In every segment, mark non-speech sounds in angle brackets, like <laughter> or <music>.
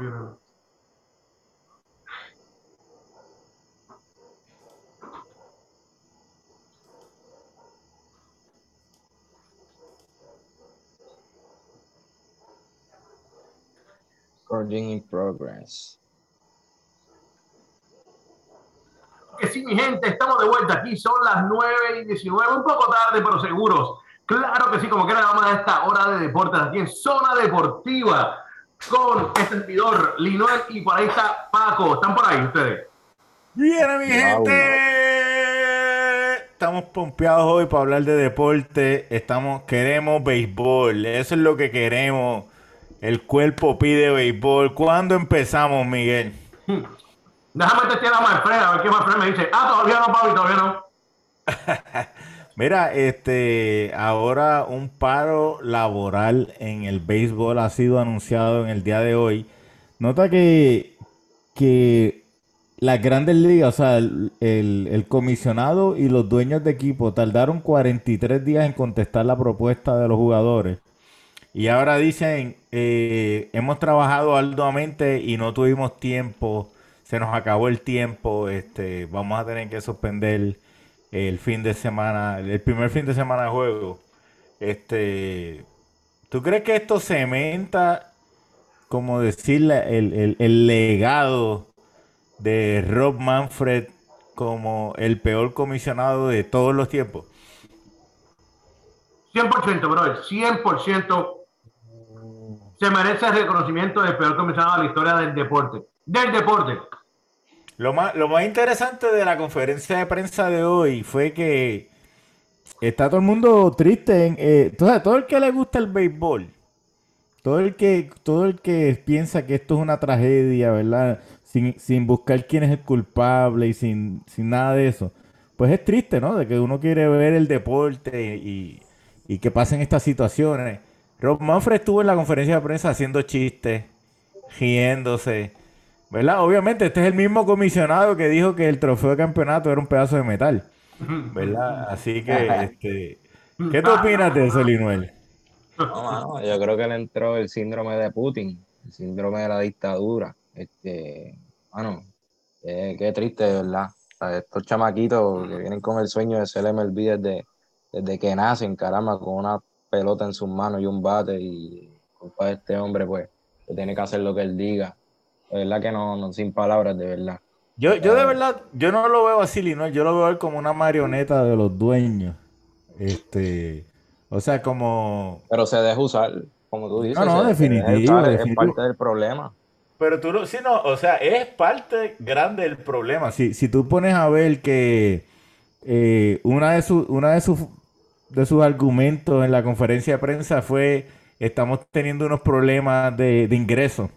computer. Recording in progress. Que sí, mi gente, estamos de vuelta aquí. Son las 9 y 19, un poco tarde, pero seguros. Claro que sí, como que vamos a esta hora de deportes aquí en Zona Deportiva con este servidor Linoel y por ahí está Paco. ¿Están por ahí ustedes? Bien, mi gente. Estamos pompeados hoy para hablar de deporte. Estamos, queremos béisbol. Eso es lo que queremos. El cuerpo pide béisbol. ¿Cuándo empezamos, Miguel? Déjame testear a Manfred, a ver qué Manfred me dice. Ah, todavía no, Papi, todavía no. <laughs> Mira, este, ahora un paro laboral en el béisbol ha sido anunciado en el día de hoy. Nota que, que las grandes ligas, o sea, el, el- comisionado y los dueños de equipo tardaron 43 días en contestar la propuesta de los jugadores. Y ahora dicen, eh, hemos trabajado arduamente y no tuvimos tiempo, se nos acabó el tiempo, este, vamos a tener que suspender el fin de semana, el primer fin de semana de juego. Este, ¿tú crees que esto cementa, como decir, el, el- el legado de Rob Manfred como el peor comisionado de todos los tiempos? 100%, brother, 100% se merece el reconocimiento del peor comisionado de la historia del deporte. Del deporte. Lo más, lo más interesante de la conferencia de prensa de hoy fue que está todo el mundo triste. En, eh, todo el que le gusta el béisbol, todo el que, todo el que piensa que esto es una tragedia, ¿verdad? Sin, sin buscar quién es el culpable y sin, sin nada de eso. Pues es triste, ¿no? De que uno quiere ver el deporte y, y que pasen estas situaciones. Rob Manfred estuvo en la conferencia de prensa haciendo chistes, riéndose. ¿Verdad? Obviamente, este es el mismo comisionado que dijo que el trofeo de campeonato era un pedazo de metal. ¿Verdad? Así que, <laughs> este, ¿qué tú opinas de eso, Linuel? No, mano, yo creo que le entró el síndrome de Putin, el síndrome de la dictadura. Este, mano, eh, qué triste, verdad. O sea, estos chamaquitos que vienen con el sueño de ser MLB desde, desde que nacen, caramba, con una pelota en sus manos y un bate y culpa de este hombre, pues, que tiene que hacer lo que él diga. De verdad que no, no sin palabras, de verdad. Yo, yo de verdad, yo no lo veo así, Linuel. Yo lo veo como una marioneta de los dueños. Este, o sea, como... Pero se deja usar, como tú dices. No, no, definitivo, usar, es- definitivo. Es parte del problema. Pero tú no, sí, no, o sea, es parte grande del problema. Si, si tú pones a ver que eh, una de sus, una de sus, de sus argumentos en la conferencia de prensa fue estamos teniendo unos problemas de, de ingresos.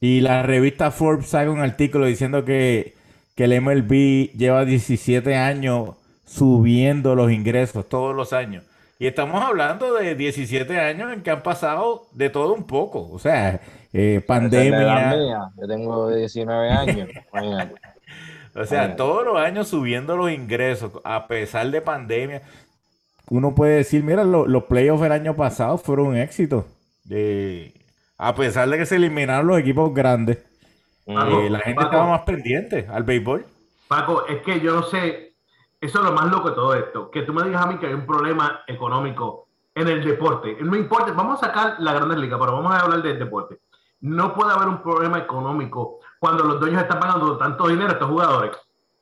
Y la revista Forbes saca un artículo diciendo que, que el MLB lleva 17 años subiendo los ingresos todos los años. Y estamos hablando de 17 años en que han pasado de todo un poco. O sea, eh, pandemia. mía. Yo tengo 19 años. <laughs> O sea, todos los años subiendo los ingresos, a pesar de pandemia. Uno puede decir, mira, lo- los playoffs el año pasado fueron un éxito. Eh, a pesar de que se eliminaron los equipos grandes, Paco, eh, la gente Paco. estaba más pendiente al béisbol. Paco, es que yo no sé, eso es lo más loco de todo esto, que tú me digas a mí que hay un problema económico en el deporte. No importa, vamos a sacar la Grandes Ligas, pero vamos a hablar del deporte. No puede haber un problema económico cuando los dueños están pagando tanto dinero a estos jugadores.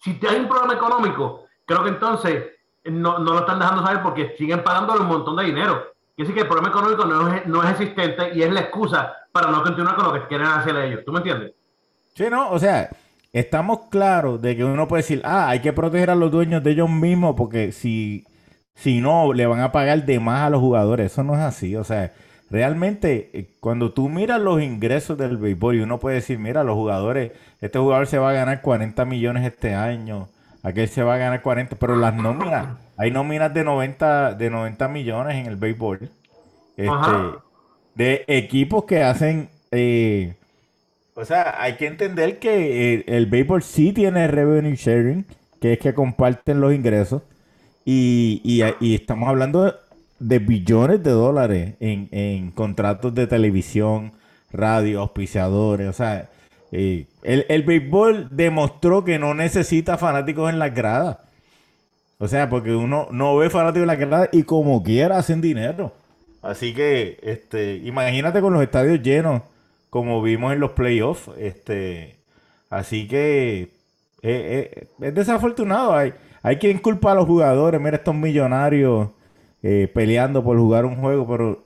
Si te hay un problema económico, creo que entonces no, no lo están dejando saber porque siguen pagándole un montón de dinero. Quiere decir que el problema económico no es, no es existente y es la excusa para no continuar con lo que quieren hacer ellos. ¿Tú me entiendes? Sí, ¿no? O sea, estamos claros de que uno puede decir, ah, hay que proteger a los dueños de ellos mismos porque si, si no, le van a pagar de más a los jugadores. Eso no es así. O sea, realmente, eh, cuando tú miras los ingresos del béisbol y uno puede decir, mira, los jugadores, este jugador se va a ganar 40 millones este año, aquel se va a ganar 40, pero las nóminas, hay nóminas de 90, de 90 millones en el béisbol. Este, de equipos que hacen... eh, o sea, hay que entender que eh, el béisbol sí tiene revenue sharing, que es que comparten los ingresos. Y, y- y estamos hablando de, de billones de dólares en, en contratos de televisión, radio, auspiciadores, o sea, el, el béisbol demostró que no necesita fanáticos en las gradas. O sea, porque uno no ve fanáticos en las gradas y como quiera hacen dinero. Así que, este, imagínate con los estadios llenos, como vimos en los playoffs, este, así que eh, eh, es desafortunado. Hay, hay quien culpa a los jugadores, mira estos millonarios eh, peleando por jugar un juego, pero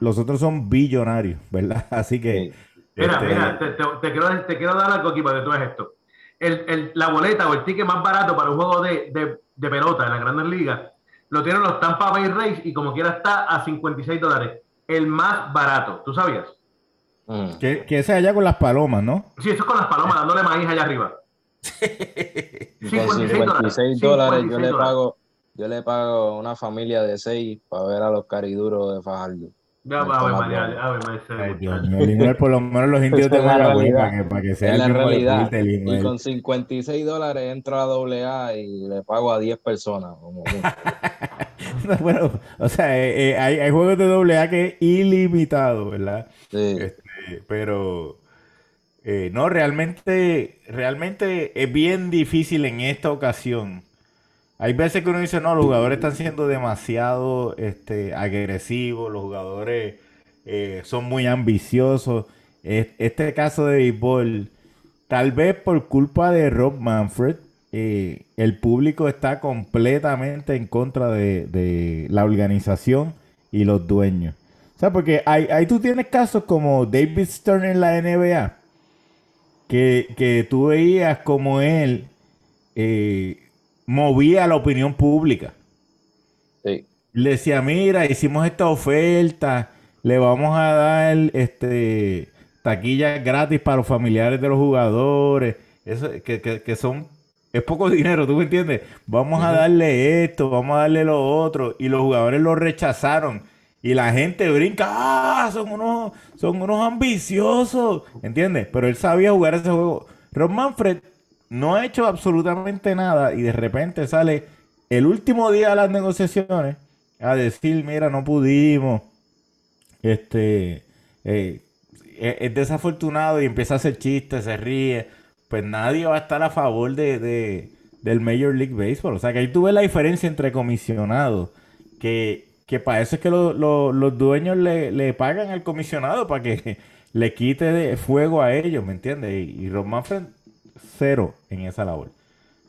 los otros son billonarios, ¿verdad? <laughs> Así que... Mira, este, mira, te, te- te quiero, te quiero dar algo aquí para que tú veas esto. El, el- la boleta o el ticket más barato para un juego de, de- de pelota en las grandes ligas lo tienen los Tampa Bay Rays y como quiera está a 56 dólares. El más barato, ¿tú sabías? Mm. que, que ese allá con las palomas, ¿no? Sí, eso es con las palomas dándole maíz allá arriba. <laughs> Y con 56 dólares. 56 dólares yo 56 le pago, yo le pago a una familia de seis para ver a los cariduros de Fajardo. No a María, a María, Dios mío, por lo menos los <laughs> indios de la Mayagüez, realidad. para que, para que sea el la mismo realidad. deporte, Y con 56 dólares entro a doble A y le pago a 10 personas. como <laughs> bueno, o sea, eh, eh, hay, hay juegos de doble A que es ilimitado, ¿verdad? Sí. Este, pero eh, no, realmente, realmente es bien difícil en esta ocasión. Hay veces que uno dice, no, los jugadores están siendo demasiado este, agresivos, los jugadores eh, son muy ambiciosos. Es- Este caso de béisbol, tal vez por culpa de Rob Manfred, eh, el público está completamente en contra de, de la organización y los dueños. O sea, porque ahí, ahí tú tienes casos como David Stern en la NBA, que, que tú veías como él eh, movía la opinión pública. Sí. Le decía, mira, hicimos esta oferta, le vamos a dar este taquillas gratis para los familiares de los jugadores, eso, que, que- que son, es poco <laughs> dinero, ¿tú me entiendes? Vamos a darle esto, vamos a darle lo otro, y los jugadores lo rechazaron. Y la gente brinca, ah, son unos, son unos ambiciosos, ¿entiendes? Pero él sabía jugar ese juego. Ron Manfred no ha hecho absolutamente nada y de repente sale el último día de las negociaciones a decir, mira, no pudimos. Este, eh, es, es desafortunado y empieza a hacer chistes, se ríe. Pues nadie va a estar a favor de, de- del Major League Baseball. O sea que ahí tú ves la diferencia entre comisionados, que, que para eso es que lo- lo- los dueños le, le pagan al comisionado para que <laughs> le quite de fuego a ellos, ¿me entiendes? Y, y cero en esa labor.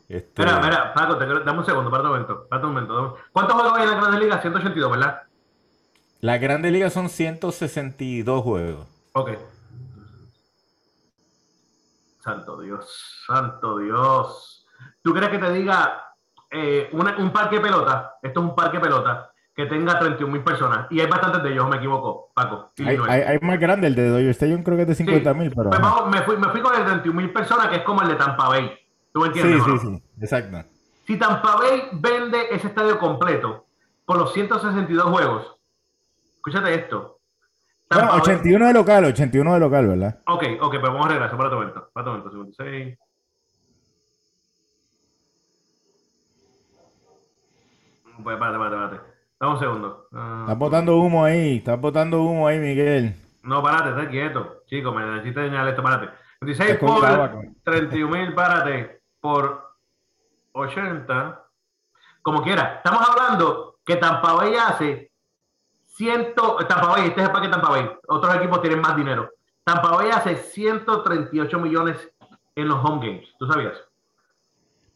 Este, Mira, mira, Paco, te quiero- dame un segundo, para un momento, para un momento. dame- ¿Cuántos juegos hay en la Grandes Ligas? 182, ¿verdad? Las grandes ligas son 162 juegos. Ok. Santo Dios, santo Dios. ¿Tú crees que te diga eh, una- un parque de pelota? Esto es un parque de pelota que tenga 31 mil personas. Y hay bastantes de ellos, me equivoco, Paco. Hay, Illinois. hay- hay más grande, el de Dodger Stadium creo que es de Sí. 50 mil, pero... Pues vamos, me, fui, me fui con el 31 mil personas, que es como el de Tampa Bay. ¿Tú me entiendes? Sí, sí, sí, exacto. Si Tampa Bay vende ese estadio completo por los 162 juegos, escúchate esto. Bueno, Tampa Bay- 81 de local, 81 de local, ¿verdad? Ok, ok, pero vamos a regresar para otro momento. Para otro momento, 56. Pues, espérate, espérate, espérate. Dame un segundo. Ah, Estás botando humo ahí, estás botando humo ahí, Miguel. no, párate, está quieto. Chico, me necesito señalar esto, párate. 26 Está con por tabaco. 31 mil, párate, por 80. Como quiera. Estamos hablando que Tampa Bay hace 100. Tampa Bay, este es el parque de Tampa Bay. Otros equipos tienen más dinero. Tampa Bay hace 138 millones en los home games. ¿Tú sabías?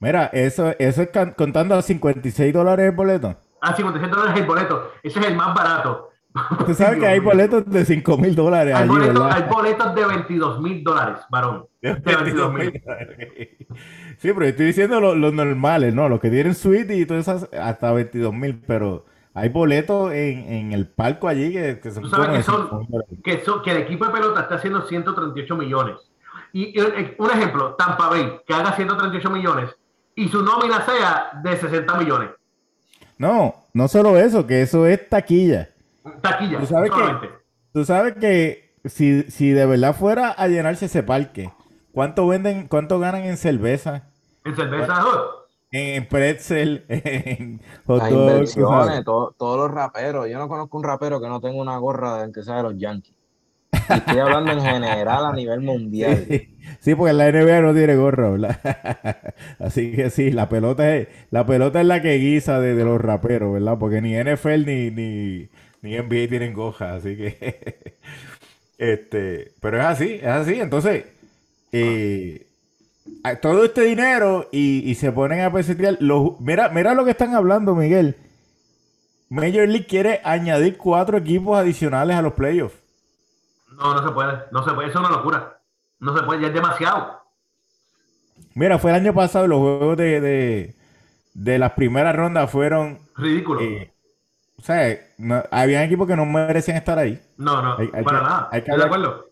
Mira, eso, eso es contando a 56 dólares el boleto. Ah, 56 dólares el boleto. Ese es el más barato. Tú sabes que hay boletos de 5 mil dólares Hay allí, boletos, ¿verdad? hay boletos de 22 mil dólares, varón. De 22 mil. Sí, pero estoy diciendo lo- los normales, ¿no? Los que tienen suite y todas esas, hasta 22 mil, pero hay boletos en, en el palco allí que, que son Tú sabes que son- 5.000 dólares. que, so- que el equipo de pelota está haciendo 138 millones. Y, y, un ejemplo, Tampa Bay, que haga 138 millones y su nómina sea de 60 millones. No, no solo eso, que eso es taquilla. Taquilla, ¿Tú sabes qué? solamente. Tú sabes que si, si de verdad fuera a llenarse ese parque, ¿cuánto venden, cuánto ganan en cerveza? En cerveza, En pretzel, <laughs> en hot Las dog, inversiones, todo- todos los raperos. Yo no conozco un rapero que no tenga una gorra de que sea de los Yankees. Estoy hablando en general a nivel <laughs> mundial. Sí, porque la NBA no tiene gorro, <laughs> Así que sí, la pelota es, la pelota es la que guisa de, los raperos, ¿verdad? Porque ni NFL ni, ni, ni NBA tienen goja, así que... <laughs> este, pero es así, es así. Entonces, eh, todo este dinero y, se ponen a pesetear. Los, mira, mira lo que están hablando, Miguel. Major League quiere añadir cuatro equipos adicionales a los playoffs. No, no se puede. No se puede. Eso es una locura. No se puede. Ya es demasiado. Mira, fue el año pasado los juegos de, de, las primeras rondas fueron... Ridículos. Eh, o sea, había equipos que no merecían estar ahí. No, no, para nada. Hay de acuerdo.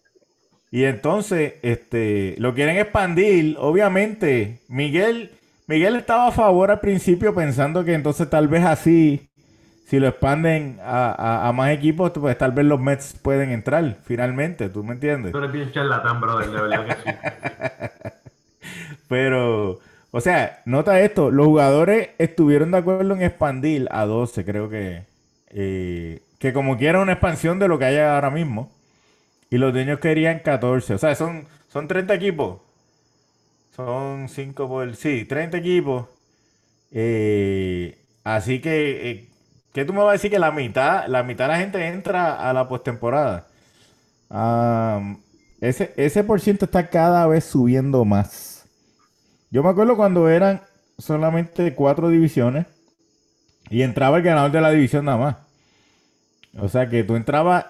Y entonces, este, lo quieren expandir. Obviamente, Miguel, Miguel estaba a favor al principio pensando que entonces tal vez así, si lo expanden a, más equipos, pues tal vez los Mets pueden entrar finalmente, ¿tú me entiendes? Tú eres bien charlatán, brother, de verdad que sí. <laughs> Pero, o sea, nota esto, los jugadores estuvieron de acuerdo en expandir a 12, creo que, eh, que como quiera una expansión de lo que hay ahora mismo. Y los dueños querían 14. O sea, son, son 30 equipos. Son 5 por... Sí, 30 equipos. Eh, así que... Eh, ¿Qué tú me vas a decir que la mitad, la mitad de la gente entra a la postemporada? ese, ese por ciento está cada vez subiendo más. Yo me acuerdo cuando eran solamente cuatro divisiones y entraba el ganador de la división nada más. O sea que tú entrabas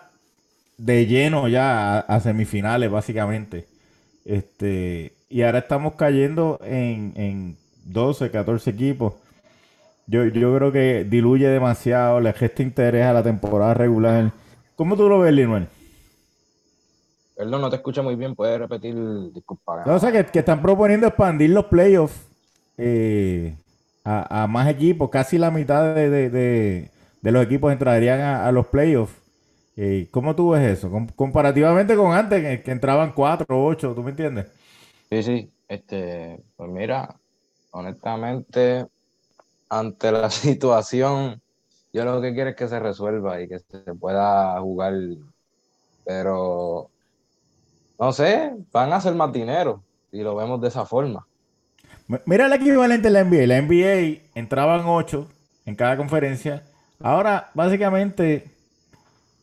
de lleno ya a, semifinales, básicamente. Este, y ahora estamos cayendo en, en 12, 14 equipos. Yo, yo creo que diluye demasiado, le gesta interés a la temporada regular. ¿Cómo tú lo ves, Linuel? Perdón, no te escucho muy bien, puedes repetir, disculpa. o sea, que, están proponiendo expandir los playoffs eh, a, más equipos, casi la mitad de, los equipos entrarían a los playoffs. Eh, ¿Cómo tú ves eso? comparativamente con antes, que, entraban cuatro o ocho, ¿tú me entiendes? Sí, sí. Este, pues mira, honestamente, ante la <laughs> situación, yo lo que quiero es que se resuelva y que se pueda jugar. Pero, no sé, van a hacer más dinero y lo vemos de esa forma. Mira el equivalente de la NBA. La NBA entraban ocho en cada conferencia. Ahora, básicamente,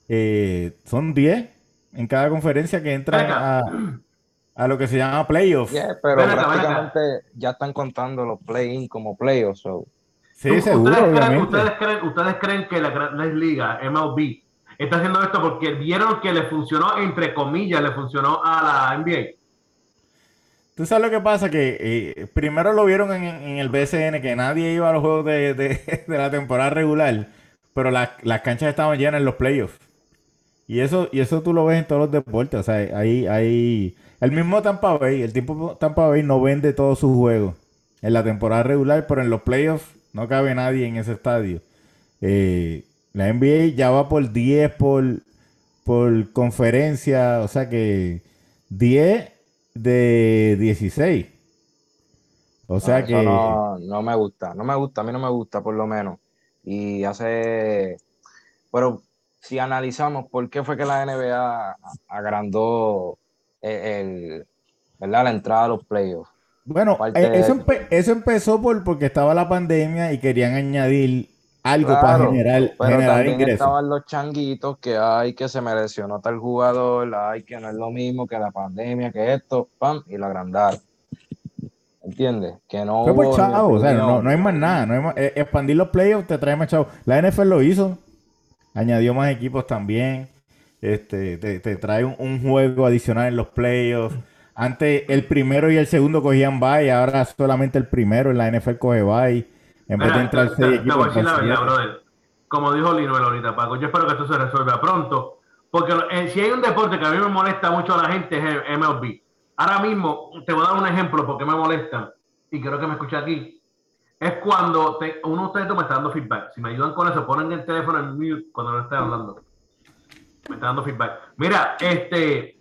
eh, son 10 en cada conferencia que entran a, lo que se llama playoffs. pero prácticamente ya están contando los play-in como playoffs. Sí, seguro, ¿ustedes creen, ¿ustedes creen, ¿ustedes creen, que la Gran Liga, MLB, está haciendo esto porque vieron que le funcionó, entre comillas, le funcionó a la NBA? Tú sabes lo que pasa, que eh, primero lo vieron en, el BCN, que nadie iba a los juegos de, de, <laughs> la temporada regular, pero las canchas estaban llenas en los playoffs. Y eso, y eso tú lo ves en todos los deportes. O sea, ahí, ahí. El mismo Tampa Bay, el tipo Tampa Bay no vende todos sus juegos en la temporada regular, pero en los playoffs no cabe nadie en ese estadio. Eh, la NBA ya va por 10 por, por conferencia, o sea que 10 de 16. O sea que. No, no me gusta, no me gusta, a mí no me gusta por lo menos. Y hace. Pero si analizamos por qué fue que la NBA agrandó el, la entrada a los playoffs. Bueno, eh, eso, empezó por porque estaba la pandemia y querían añadir algo para generar, pero también estaban los changuitos que hay que se mereció no tal jugador, hay que no es lo mismo que la pandemia, que esto, pam, y lo agrandaron. ¿Entiendes? Que no. Fue chavo, o sea, no, hay más nada. No hay más, eh, expandir los playoffs te trae más chavo. La NFL lo hizo añadió más equipos también. Este, te, trae un, juego adicional en los playoffs. Antes el primero y el segundo cogían bye, ahora solamente el primero en la NFL coge bye. En vez de entrar seis equipos. Como dijo Lino ahorita, Paco, yo espero que esto se resuelva pronto. Porque eh, si hay un deporte que a mí me molesta mucho a la gente es el MLB. Ahora mismo, te voy a dar un ejemplo porque me molesta. Y creo que me escucha aquí es cuando uno de ustedes me está dando feedback. Si me ayudan con eso, ponen el teléfono en mute cuando no esté hablando. Me está dando feedback. Mira, este.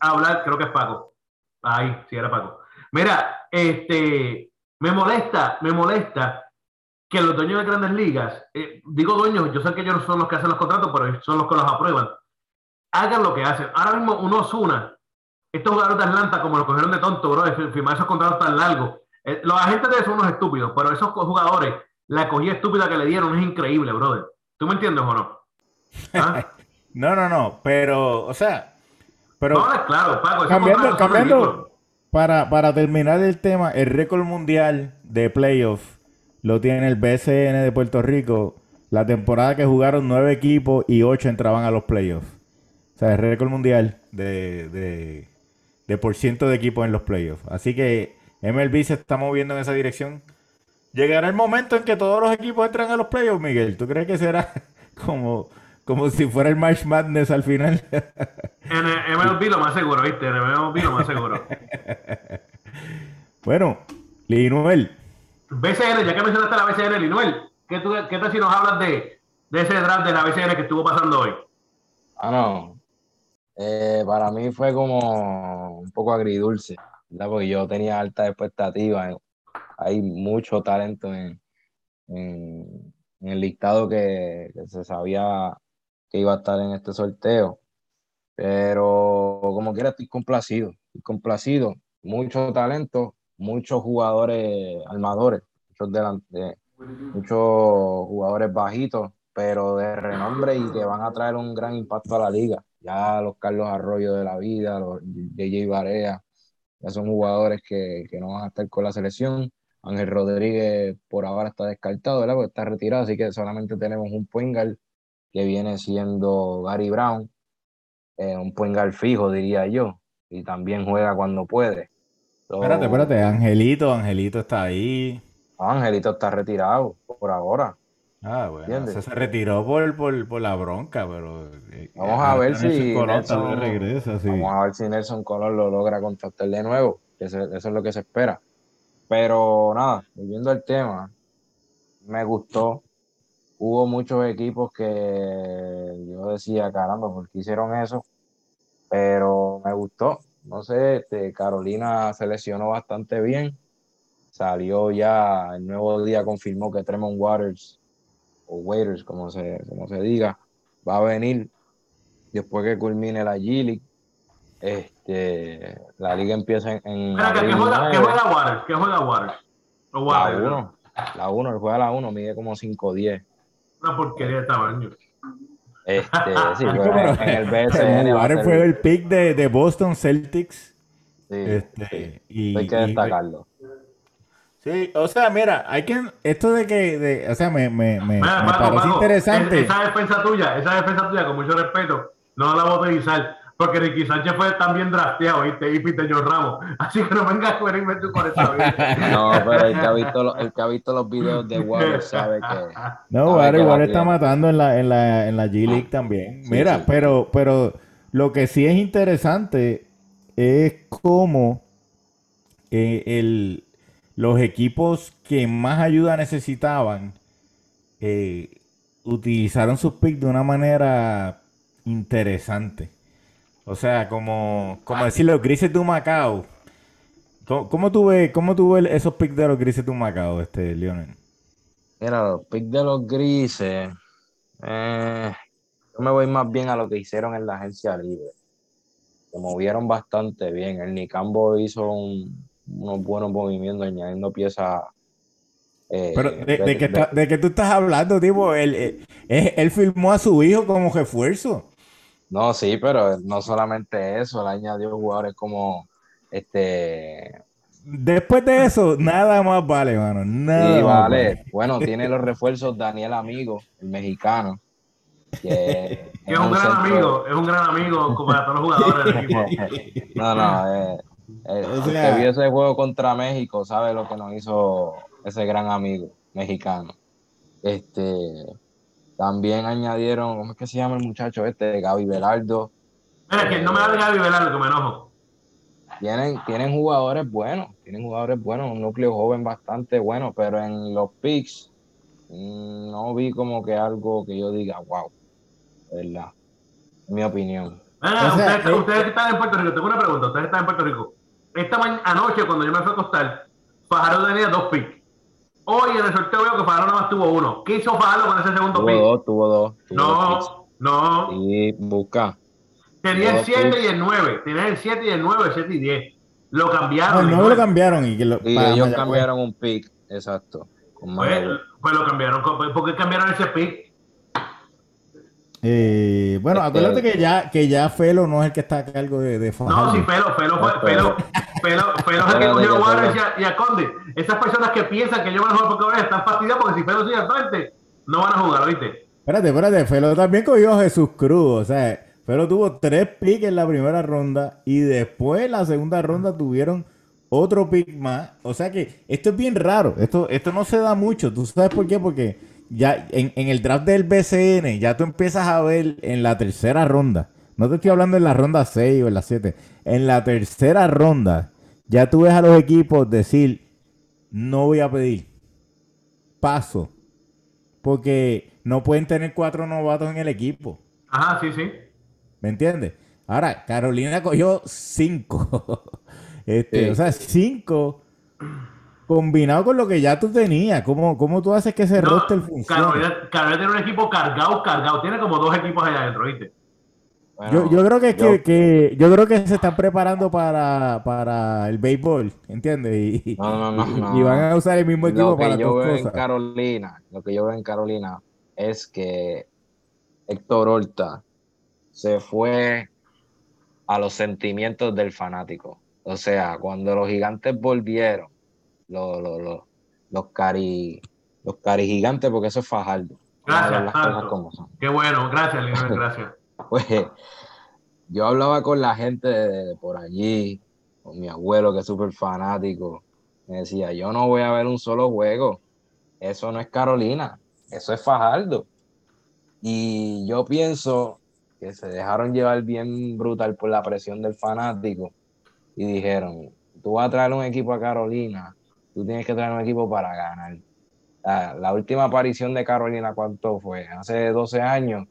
Hablar, creo que es Paco. Ahí, sí era Paco. Mira, este. Me molesta, me molesta que los dueños de grandes ligas, eh, digo dueños, yo sé que ellos no son los que hacen los contratos, pero son los que los aprueban. hagan lo que hacen. Ahora mismo uno Osuna, estos jugadores de Atlanta, como lo cogieron de tonto, bro, firmar esos contratos tan largos. Eh, los agentes de eso son unos estúpidos, pero esos jugadores, la cogida estúpida que le dieron es increíble, brother. ¿Tú me entiendes o no? ¿Ah? <laughs> no, no, no, pero, o sea, pero... Claro, Paco, cambiando, cambiando para, para terminar el tema, el récord mundial de playoff lo tiene el BCN de Puerto Rico. La temporada que jugaron nueve equipos y ocho entraban a los playoffs. O sea, el récord mundial de, de, de por ciento de equipos en los playoffs. Así que MLB se está moviendo en esa dirección. Llegará el momento en que todos los equipos entran a los playoffs, Miguel. ¿Tú crees que será <laughs> como, como si fuera el March Madness al final? <laughs> En el MLB lo más seguro, ¿viste? En el MLB lo más seguro. bueno, Linuel. BCN, ya que mencionaste la BCN, Linuel, ¿qué, tú, ¿qué tal si nos hablas de, de ese draft de la BCN que estuvo pasando hoy? Ah, no. Eh, para mí fue como un poco agridulce, ¿verdad? Porque yo tenía altas expectativas. Hay mucho talento en, en, en el listado que, que se sabía que iba a estar en este sorteo. Pero como quiera estoy complacido, estoy complacido. Mucho talento, muchos jugadores armadores, muchos, delan- de- muchos jugadores bajitos, pero de renombre y que van a traer un gran impacto a la liga. Ya los Carlos Arroyo de la vida, los JJ Barea, ya son jugadores que, que no van a estar con la selección. Ángel Rodríguez por ahora está descartado, ¿verdad? Porque está retirado, así que solamente tenemos un guard que viene siendo Gary Brown, eh, un guard fijo, diría yo, y también juega cuando puede. So, Espérate, espérate. Angelito, Angelito está ahí. Angelito está retirado por ahora. Ah, bueno. Se retiró por, por, por la bronca, pero. eh, Vamos a ver si Colón Nelson- regresa, sí. Vamos a ver si Nelson Colón lo logra contactar de nuevo. que eso es lo que se espera. Pero nada, volviendo al tema, me gustó. Hubo muchos equipos que yo decía, caramba, ¿por qué hicieron eso? Pero me gustó. No sé, este, Carolina se lesionó bastante bien. Salió ya, el nuevo día confirmó que Tremont Waters, o Waiters, como se, como se diga, va a venir después que culmine la G-League. Este, la liga empieza en, en Mira, ¿qué, juega, ¿qué 9. juega Waters? ¿Qué juega Waters? O La Waters, 1, la 1, él juega la 1, mide como 5'10. Una porquería de tamaño. Este, <laughs> sí, pero en el BSN Warren fue el pick de, de Boston Celtics. sí, Este, sí, y, hay que y- destacarlo. sí, o sea, mira, hay que. Esto de que. de- o sea, me, me, me, Mira, me Paco, parece interesante. es- Esa defensa tuya, esa defensa tuya, con mucho respeto, no la voy a utilizar. Porque Ricky Sánchez fue también drafteado, ¿viste? Y John Ramos. Así que no vengas a experimentar con esa vida. <laughs> No, pero el que ha visto, lo- el que ha visto los videos de Warren <laughs> sabe que No, Warren está matando en la, en la, en la G-League también. Sí, Mira, sí. pero, pero lo que sí es interesante es cómo eh, el, los equipos que más ayuda necesitaban eh, utilizaron sus picks de una manera interesante. O sea, como, como decir los grises de un Macao. ¿Cómo, cómo tú ves, cómo tú ves esos picks de los grises de un Macao, este, Lionel? Mira, los picks de los grises, eh, yo me voy más bien a lo que hicieron en la agencia libre. Se movieron bastante bien. El Nicambo hizo un- unos buenos movimientos añadiendo piezas. eh, Pero de, de de- que de- está- de que tú estás hablando, tipo, él, él, él- él filmó a su hijo como refuerzo. No, sí, pero no solamente eso, él añadió jugadores como este. Después de eso, <laughs> nada más vale, mano. Nada Sí, más vale. Bueno, <laughs> tiene los refuerzos Daniel Amigo, el mexicano. Que <laughs> es un gran centro- amigo, es un gran amigo como para todos los jugadores del equipo. No, no, eh, eh, O el sea- que vio ese juego contra México sabe lo que nos hizo ese gran amigo mexicano. Este, también añadieron, ¿cómo es que se llama el muchacho este? Gaby Velardo. Mira, que no me hables Gaby Velardo, que me enojo. Tienen, tienen jugadores buenos, tienen jugadores buenos, un núcleo joven bastante bueno, pero en los picks mm, no vi como que algo que yo diga, wow, ¿verdad? Mi opinión. O sea, ustedes, eh, ustedes que están en Puerto Rico, tengo una pregunta, ustedes están en Puerto Rico. Esta ma- anoche, cuando yo me fui a acostar, Fajardo tenía dos picks. Hoy en el sorteo veo que Fajardo nada más tuvo uno. ¿Qué hizo Fajardo con ese segundo Tuvo pick? dos, tuvo dos. tuvo dos picks. No, no. Sí, busca. Tenía el Dos 7 picks. y el 9. Tenía el 7 y el 9, el 7 y 10. Lo No, cambiaron. el y 9 no- lo cambiaron y que lo, Y ellos cambiaron un pick, exacto. Pues, pues lo cambiaron. ¿Por qué cambiaron ese pick? Eh, bueno, Este- acuérdate que ya, que ya Felo no es el que está a cargo de, de Fajardo. No, sí, Pelo, Pelo fue, No, <laughs> Pelo, Pelo, Pelo es el que cogió a Warren y a, y a Conde. Esas personas que piensan que yo voy a jugar por Cabrera están fastidiadas porque si Pelo sigue al frente, no van a jugar, ¿viste? Espérate, espérate, Felo también cogió a Jesús Cruz, o sea, Felo tuvo tres picks en la primera ronda y después en la segunda ronda tuvieron otro pick más, o sea que esto es bien raro, esto, esto no se da mucho, ¿tú sabes por qué? Porque ya en, en el draft del BCN ya tú empiezas a ver en la tercera ronda, no te estoy hablando en la ronda 6 o en la 7, en la tercera ronda ya tú ves a los equipos decir, no voy a pedir, paso, porque no pueden tener cuatro novatos en el equipo. Ajá, sí, sí. ¿Me entiendes? Ahora, Carolina cogió cinco. <laughs> Este, Sí. O sea, cinco combinado con lo que ya tú tenías. ¿Cómo, cómo tú haces que ese No, roster funcione? Carolina, Carolina tiene un equipo cargado, cargado. Tiene como dos equipos allá adentro, ¿viste? Bueno, Yo, yo creo que, yo- que, que- yo creo que se están preparando para, para el béisbol, ¿entiendes? Y, No, no, no, y no. van a usar el mismo equipo Lo que para yo veo en. Carolina, lo que yo veo en Carolina es que Héctor Horta se fue a los sentimientos del fanático. O sea, cuando los gigantes volvieron, los, los, los, los cari, los cari gigantes, porque eso es Fajardo. Gracias, las cosas Santo. como son. Qué bueno, gracias, Lionel, gracias. Pues yo hablaba con la gente de, por allí, con mi abuelo que es súper fanático. Me decía, yo no voy a ver un solo juego. Eso no es Carolina, eso es Fajardo. Y yo pienso que se dejaron llevar bien brutal por la presión del fanático y dijeron, tú vas a traer un equipo a Carolina, tú tienes que traer un equipo para ganar. La, la última aparición de Carolina, ¿cuánto fue? Hace 12 años,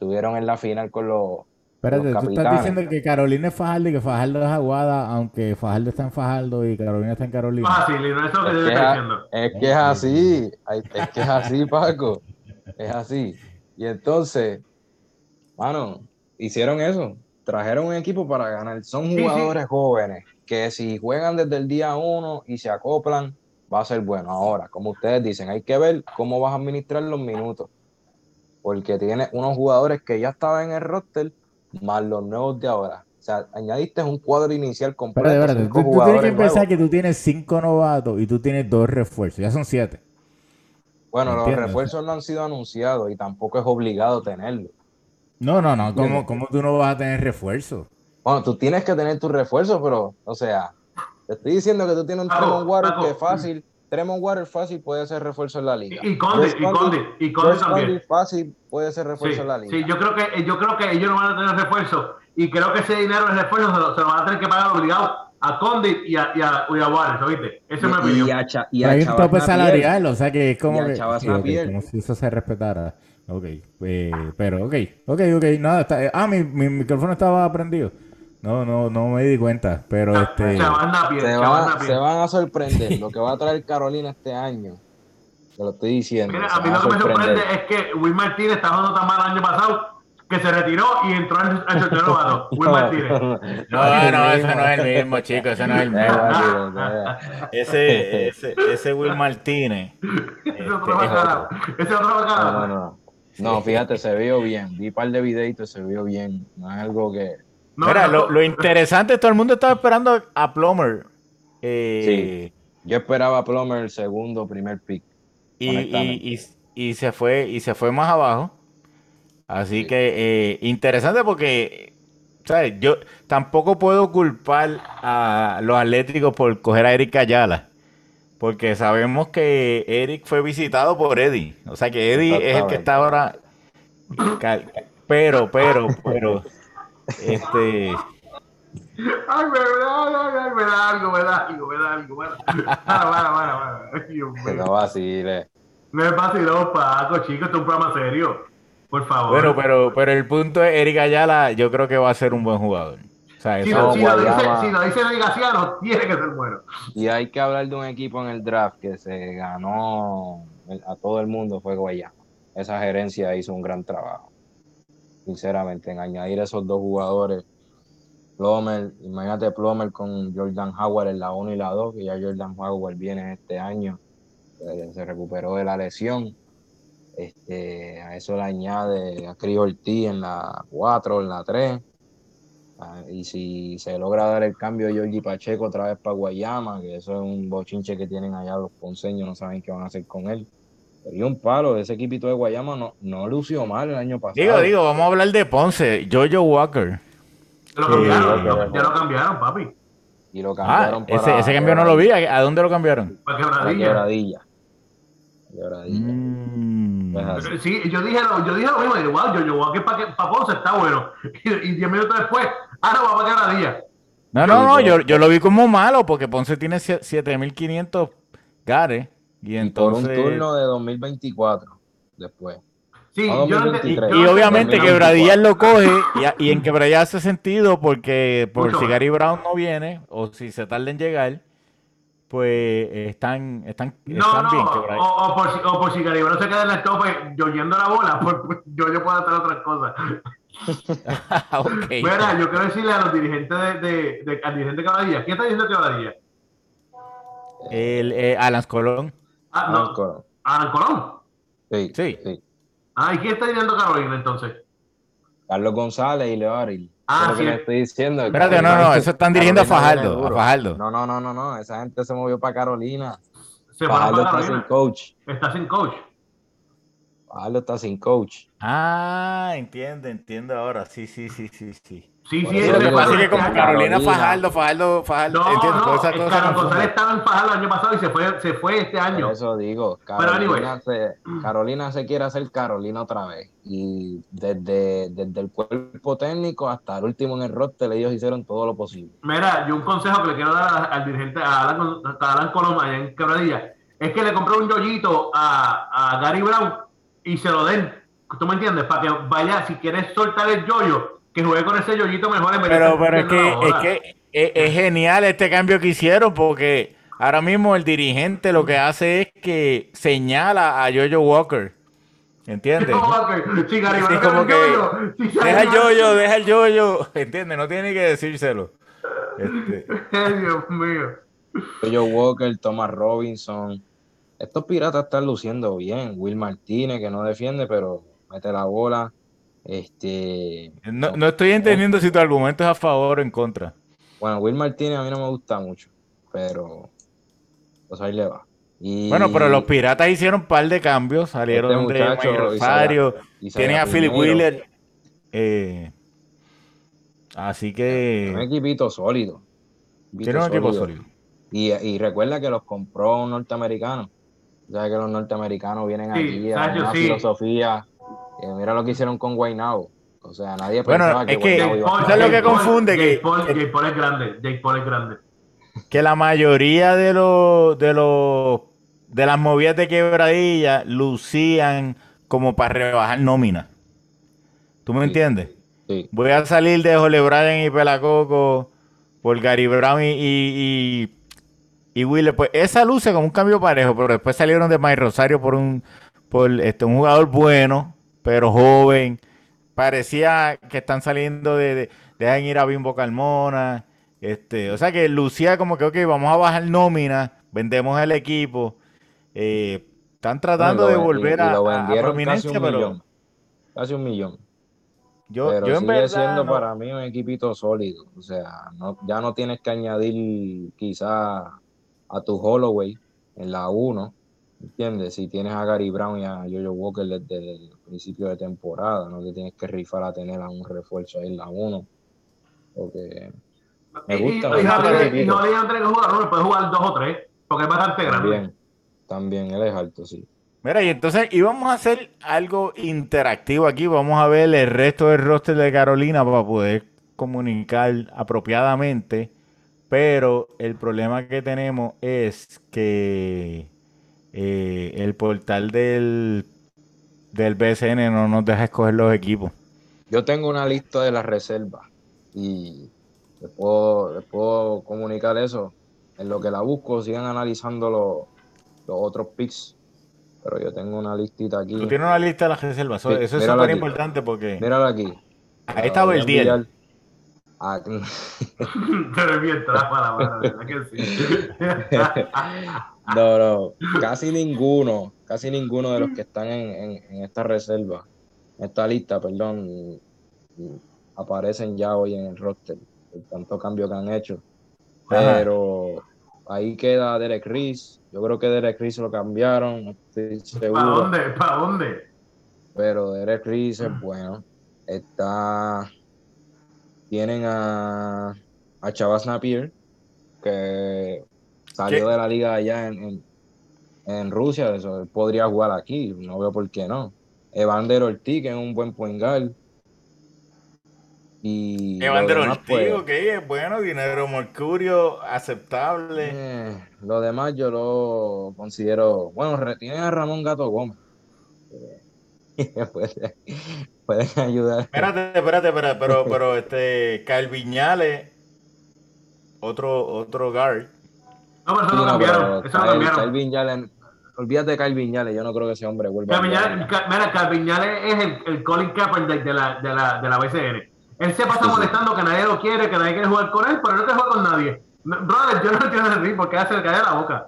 estuvieron en la final con los... Espérate, los tú estás diciendo que Carolina es Fajardo y que Fajardo es Aguada, aunque Fajardo está en Fajardo y Carolina está en Carolina. Fácil, Lionel, eso es lo que Es yo que, estoy es, diciendo. es que es así, es que es así, Paco, es así. Y entonces, mano, hicieron eso, trajeron un equipo para ganar. Son sí. jugadores jóvenes que si juegan desde el día uno y se acoplan, va a ser bueno. Ahora, como ustedes dicen, hay que ver cómo vas a administrar los minutos, porque tienes unos jugadores que ya estaban en el roster, más los nuevos de ahora. O sea, añadiste un cuadro inicial completo. Espérate. cinco Tú, tú tienes que pensar nuevos. que tú tienes cinco novatos y tú tienes dos refuerzos. Ya son siete. Bueno, los refuerzos no han sido anunciados y tampoco es obligado tenerlo. No, no, no. ¿Cómo, cómo tú no vas a tener refuerzo? Bueno, tú tienes que tener tu refuerzo, pero, o sea, te estoy diciendo que tú tienes un Tremont Water que fácil, Tremont Water fácil puede ser refuerzo en la liga. Y, Conde, y Conde, y Conde también. Fácil puede ser refuerzo Sí, en la liga. sí, yo creo que yo creo que ellos no van a tener refuerzo y creo que ese dinero de refuerzo se lo, se lo van a tener que pagar obligado a Conde y a, y a, y a Warren, ¿oíste? Esa es mi y, y opinión. a, Cha- y Pero a hay un tope salarial, o sea que es como que. Sí, ok, Napier. como si eso se respetara. Ok, eh, pero ok, ok, ok, nada. Está, eh, ah, mi, mi micrófono estaba prendido. No, no, no me di cuenta, pero este. Chaval Napier, Se, Chaval van, Napier. se van a sorprender <laughs> lo que va a traer Carolina este año. Te lo estoy diciendo. Mira, se a mí van lo que me sorprende es que Will Martínez está jugando tan mal el año pasado que se retiró y entró al novato. <laughs> Will Martínez. No, no, ese no es el mismo, chico, ese no es el mismo. <laughs> Ese, ese, ese Will Martínez. Ese es otro Este, bacalao. Ese es otro No, bacalao. no, no. No, fíjate, se vio bien. Vi un par de videitos, se vio bien. No es algo que. No, Mira, no, lo, lo interesante, todo el mundo estaba esperando a Plummer. eh, Yo esperaba a Plummer el segundo, primer pick. y, honestamente. y, y, y se fue, y se fue más abajo. Así Sí. que eh, interesante porque, ¿sabes? Yo tampoco puedo culpar a los atléticos por coger a Eric Ayala. Porque sabemos que Eric fue visitado por Eddie. O sea que Eddie es el que está ahora. Pero, pero, pero. Este. Ay, me da, ay, ay, me da algo, me da algo, me da algo. Bueno, bueno, bueno, bueno, no vacile. No es vacilón, Paco, chicos, esto es un programa serio. Por favor. Bueno, pero, pero el punto es, Eric Ayala, yo creo que va a ser un buen jugador. O sea, si, eso- lo, si, lo dice, si lo dice Gaciano, tiene que ser bueno. Y hay que hablar de un equipo en el draft que se ganó a todo el mundo, fue Guayama. Esa gerencia hizo un gran trabajo. Sinceramente, en añadir esos dos jugadores. Plomer, imagínate Plomer con Jordan Howard en la 1 y la 2, que ya Jordan Howard viene este año, eh, se recuperó de la lesión. Este, a eso le añade a Chris Ortiz en la 4, en la 3. Ah, y si se logra dar el cambio de Georgie Pacheco otra vez para Guayama, que eso es un bochinche que tienen allá los ponceños, no saben qué van a hacer con él. Y un palo, ese equipito de Guayama no, no lució mal el año pasado. Digo, digo, vamos a hablar de Ponce, Jojo Walker. Ya lo cambiaron, ya, ya lo cambiaron, papi. Y lo Ah, cambiaron para ese, ese cambio no lo vi. ¿A dónde lo cambiaron? Para para quebradilla. Quebradilla. Quebradilla. Mm. Es así. Sí, yo dije lo, yo dije lo mismo, digo, wow, yo, yo, que para Ponce está bueno. <laughs> Y, y diez minutos después, ahora va para quebradilla. No, no, no, yo, yo lo vi como malo porque Ponce tiene sie- 7500 gares. Y Y por un turno de 2024 después. Sí, Ah, yo no ent- 2023. yo Y obviamente Quebradillas lo coge y, y en Quebradillas hace sentido porque por si. Gary Brown no viene o si se tarda en llegar, pues están, están, No, están no, bien o, Quebradillas. o por si, o por si Garibano se queda en el tope yo yendo la bola, pues, <laughs> pues, yo, yo puedo hacer otras cosas. <laughs> Ok. Mira, yo quiero decirle a los dirigentes de, de, de- al dirigente de Quebradilla, ¿quién está diciendo Quebradilla? El, eh, Alan Colón. Ah, no. Alan Colón. Sí, Sí. sí. Ah, ¿y quién está diciendo Carolina entonces? Carlos González y Leo. Ah, que sí. le estoy diciendo. Espérate, no, no, eso están dirigiendo a Carolina Fajardo, a. Fajardo. No, no, no, no, no. Esa gente se movió para Carolina. Se Fajardo para está sin coach. Está sin coach. Fajardo está sin coach. Ah, entiendo, entiendo ahora. Sí, sí, sí, sí, sí. Sí, sí, eso que pasa es que como. Carolina, Carolina. Fajardo, Fajardo, Fajardo, No, entiendo, no, todas esas cosas Carlos. González estaba en Fajardo el año pasado y se fue, se fue este Por año. eso digo, Carolina, se, Carolina se quiere hacer Carolina otra vez. Y desde, desde el cuerpo técnico hasta el último en el roster, ellos hicieron todo lo posible. Mira, yo un consejo que le quiero dar al dirigente, a Alan, a Alan Colón allá en Quebradilla, es que le compré un yoyito a, a Gary Brown y se lo den. ¿Tú me entiendes? Para que vaya, si quieres soltar el yoyo, que juegue con ese yoyito mejor en vez de Pero, estar pero es que, es que es, es genial este cambio que hicieron porque ahora mismo el dirigente lo que hace es que señala a Jojo Walker. ¿Entiendes? Sí, Brown como que yoyo, se Deja el yoyo, deja el yoyo. ¿Entiendes? No tiene ni que decírselo. Este, <laughs> Dios mío. Joe Walker, Thomas Robinson. Estos piratas están luciendo bien. Will Martínez, que no defiende, pero mete la bola. Este, no, no estoy entendiendo si tu argumento es a favor o en contra. bueno, Will Martínez a mí no me gusta mucho, pero pues ahí le va. Y Bueno, pero los piratas hicieron un par de cambios. Salieron Este de muchacho, Rosario. Tienen a Philip Wheeler. eh, así Un que equipito sólido. tiene un equipo sólido. Y, y recuerda que los compró un norteamericano. Sabes que los norteamericanos vienen Sí, aquí a una sí. filosofía. Eh, mira lo que hicieron con Guaynabo. O sea, nadie Bueno, pensaba es que- Guaynabo iba a Paul- estar ¿sabes lo que confunde? Jake Que- Paul, que- Jake Paul es grande. Jake Paul es grande. que la mayoría de los de los de las movidas de quebradilla lucían como para rebajar nómina. ¿Tú me Sí. entiendes? Sí. Voy a salir de Jole Bryan y Pelacoco por Gary Brown y, y, y, y. Pues esa luce como un cambio parejo, pero después salieron de Mike Rosario por un por este un jugador bueno, pero joven. Parecía que están saliendo de, de dejan ir a Bimbo Carmona. Este, o sea que lucía como que, ok, vamos a bajar nómina, vendemos el equipo. Eh, están tratando Bueno, y de y- volver y a, lo a- a vendieron casi prominencia, un pero millón. Casi un millón. yo, pero yo en sigue verdad siendo no- para mí un equipito sólido. O sea, no, ya no tienes que añadir quizá a tu Holloway en la 1. ¿Entiendes? Si tienes a Gary Brown y a Jojo Walker desde el principio de temporada, no te tienes que rifar a tener a un refuerzo ahí en la 1. Porque Me gusta, y, y y no tiene que jugar uno, puede jugar dos o tres, porque es bastante grande. también, también él es alto, sí. Mira, y entonces íbamos a hacer algo interactivo aquí. Vamos a ver el resto del roster de Carolina para poder comunicar apropiadamente. Pero el problema que tenemos es que eh, el portal del, del BSN no nos deja escoger los equipos. Yo tengo una lista de las reservas y les puedo, les puedo comunicar eso. En lo que la busco, sigan analizando los, los otros picks. pero yo tengo una listita aquí. Tú tienes una lista de las reservas. Eso, Sí, eso es súper aquí. importante porque Míralo aquí. ahí estaba el 10. enviar- Aquí. Pero es bien trampa la mano, ¿verdad que sí? <laughs> No, no, casi ninguno, casi ninguno de los que están en, en- en esta reserva, en esta lista, perdón, aparecen ya hoy en el roster, el tanto cambio que han hecho. Ajá. Pero ahí queda Derek Reese. Yo creo que Derek Reese lo cambiaron, no estoy ¿Para seguro. dónde? ¿Para dónde? Pero Derek Reese es bueno. Está. Tienen a, a Chavas Napier, que salió ¿Qué? de la liga allá en, en, en Rusia. Eso, él podría jugar aquí, no veo por qué no. Evander Ortiz, que es un buen point guard. Y. Evander Ortiz, pues, ok, es bueno, dinero mercurio, aceptable. eh, lo demás yo lo considero. Bueno, re- tienen a Ramón Gato Gómez. <laughs> puede- pueden ayudar. Espérate, espérate, espérate, pero, pero este, Kyle Viñales, otro, otro guard. No, pero eso Sí, lo no, cambiaron. Eso lo cambiaron. Olvídate de Kyle Viñales, yo no creo que ese hombre vuelva a Carviñales, jugar. Ca- mira, Carviñales es el, el Colin Kaepernick de la, de, la, de la BCN. Él se pasa Sí, sí. molestando que nadie lo quiere, que nadie quiere jugar con él, pero no quiere jugar con nadie. Brother, yo no entiendo de ti porque hace el caer la boca.